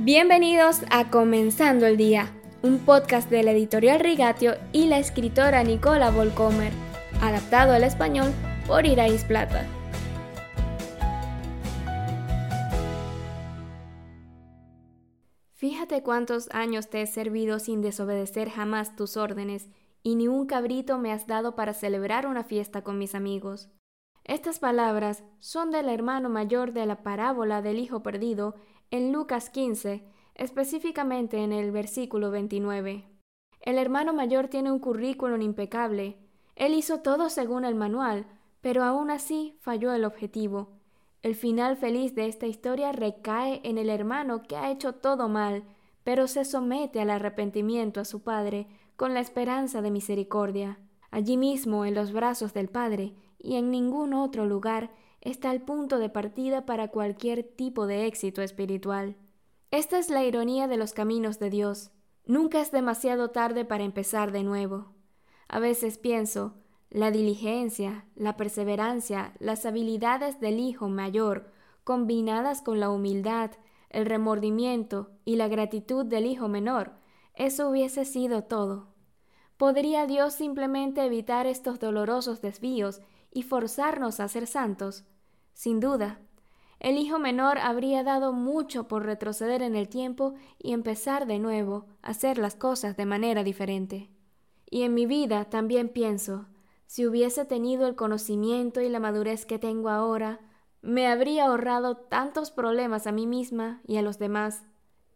Bienvenidos a Comenzando el Día, un podcast de la editorial Rigatio y la escritora Nicola Volcomer, adaptado al español por Irais Plata. Fíjate cuántos años te he servido sin desobedecer jamás tus órdenes, y ni un cabrito me has dado para celebrar una fiesta con mis amigos. Estas palabras son del hermano mayor de la parábola del Hijo Perdido en Lucas 15, específicamente en el versículo 29. El hermano mayor tiene un currículum impecable. Él hizo todo según el manual, pero aún así falló el objetivo. El final feliz de esta historia recae en el hermano que ha hecho todo mal, pero se somete al arrepentimiento a su padre con la esperanza de misericordia. Allí mismo, en los brazos del Padre, y en ningún otro lugar, está el punto de partida para cualquier tipo de éxito espiritual. Esta es la ironía de los caminos de Dios. Nunca es demasiado tarde para empezar de nuevo. A veces pienso, la diligencia, la perseverancia, las habilidades del hijo mayor, combinadas con la humildad, el remordimiento y la gratitud del hijo menor, eso hubiese sido todo. ¿Podría Dios simplemente evitar estos dolorosos desvíos y forzarnos a ser santos? Sin duda. El hijo menor habría dado mucho por retroceder en el tiempo y empezar de nuevo a hacer las cosas de manera diferente. Y en mi vida también pienso, si hubiese tenido el conocimiento y la madurez que tengo ahora, me habría ahorrado tantos problemas a mí misma y a los demás.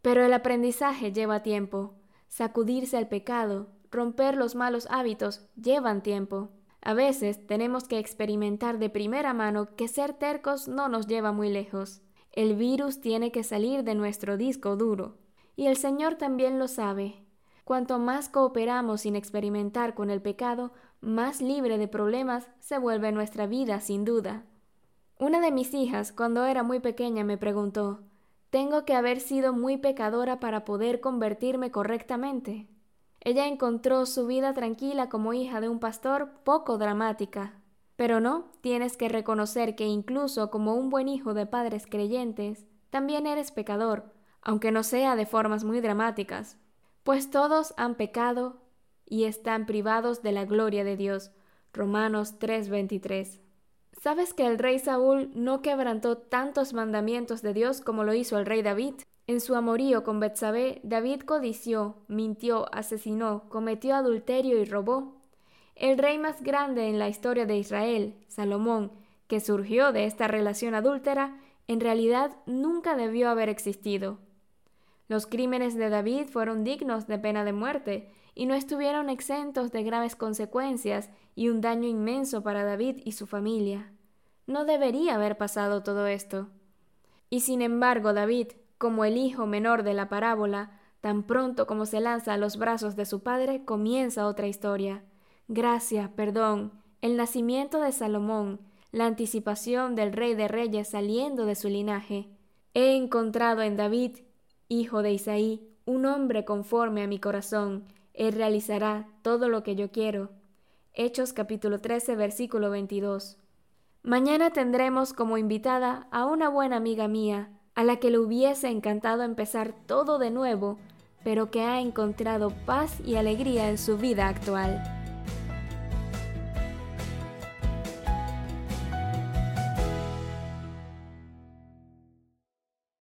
Pero el aprendizaje lleva tiempo. Sacudirse al pecado, romper los malos hábitos, llevan tiempo. A veces tenemos que experimentar de primera mano que ser tercos no nos lleva muy lejos. El virus tiene que salir de nuestro disco duro. Y el Señor también lo sabe. Cuanto más cooperamos sin experimentar con el pecado, más libre de problemas se vuelve nuestra vida sin duda. Una de mis hijas, cuando era muy pequeña, me preguntó ¿Tengo que haber sido muy pecadora para poder convertirme correctamente? Ella encontró su vida tranquila como hija de un pastor poco dramática. Pero no, tienes que reconocer que incluso como un buen hijo de padres creyentes, también eres pecador, aunque no sea de formas muy dramáticas pues todos han pecado y están privados de la gloria de Dios. Romanos 3:23. ¿Sabes que el rey Saúl no quebrantó tantos mandamientos de Dios como lo hizo el rey David? En su amorío con Betsabé, David codició, mintió, asesinó, cometió adulterio y robó. El rey más grande en la historia de Israel, Salomón, que surgió de esta relación adúltera, en realidad nunca debió haber existido. Los crímenes de David fueron dignos de pena de muerte y no estuvieron exentos de graves consecuencias y un daño inmenso para David y su familia. No debería haber pasado todo esto. Y sin embargo David, como el hijo menor de la parábola, tan pronto como se lanza a los brazos de su padre, comienza otra historia. Gracia, perdón, el nacimiento de Salomón, la anticipación del rey de reyes saliendo de su linaje. He encontrado en David hijo de Isaí, un hombre conforme a mi corazón, él realizará todo lo que yo quiero. Hechos capítulo 13 versículo 22. Mañana tendremos como invitada a una buena amiga mía, a la que le hubiese encantado empezar todo de nuevo, pero que ha encontrado paz y alegría en su vida actual.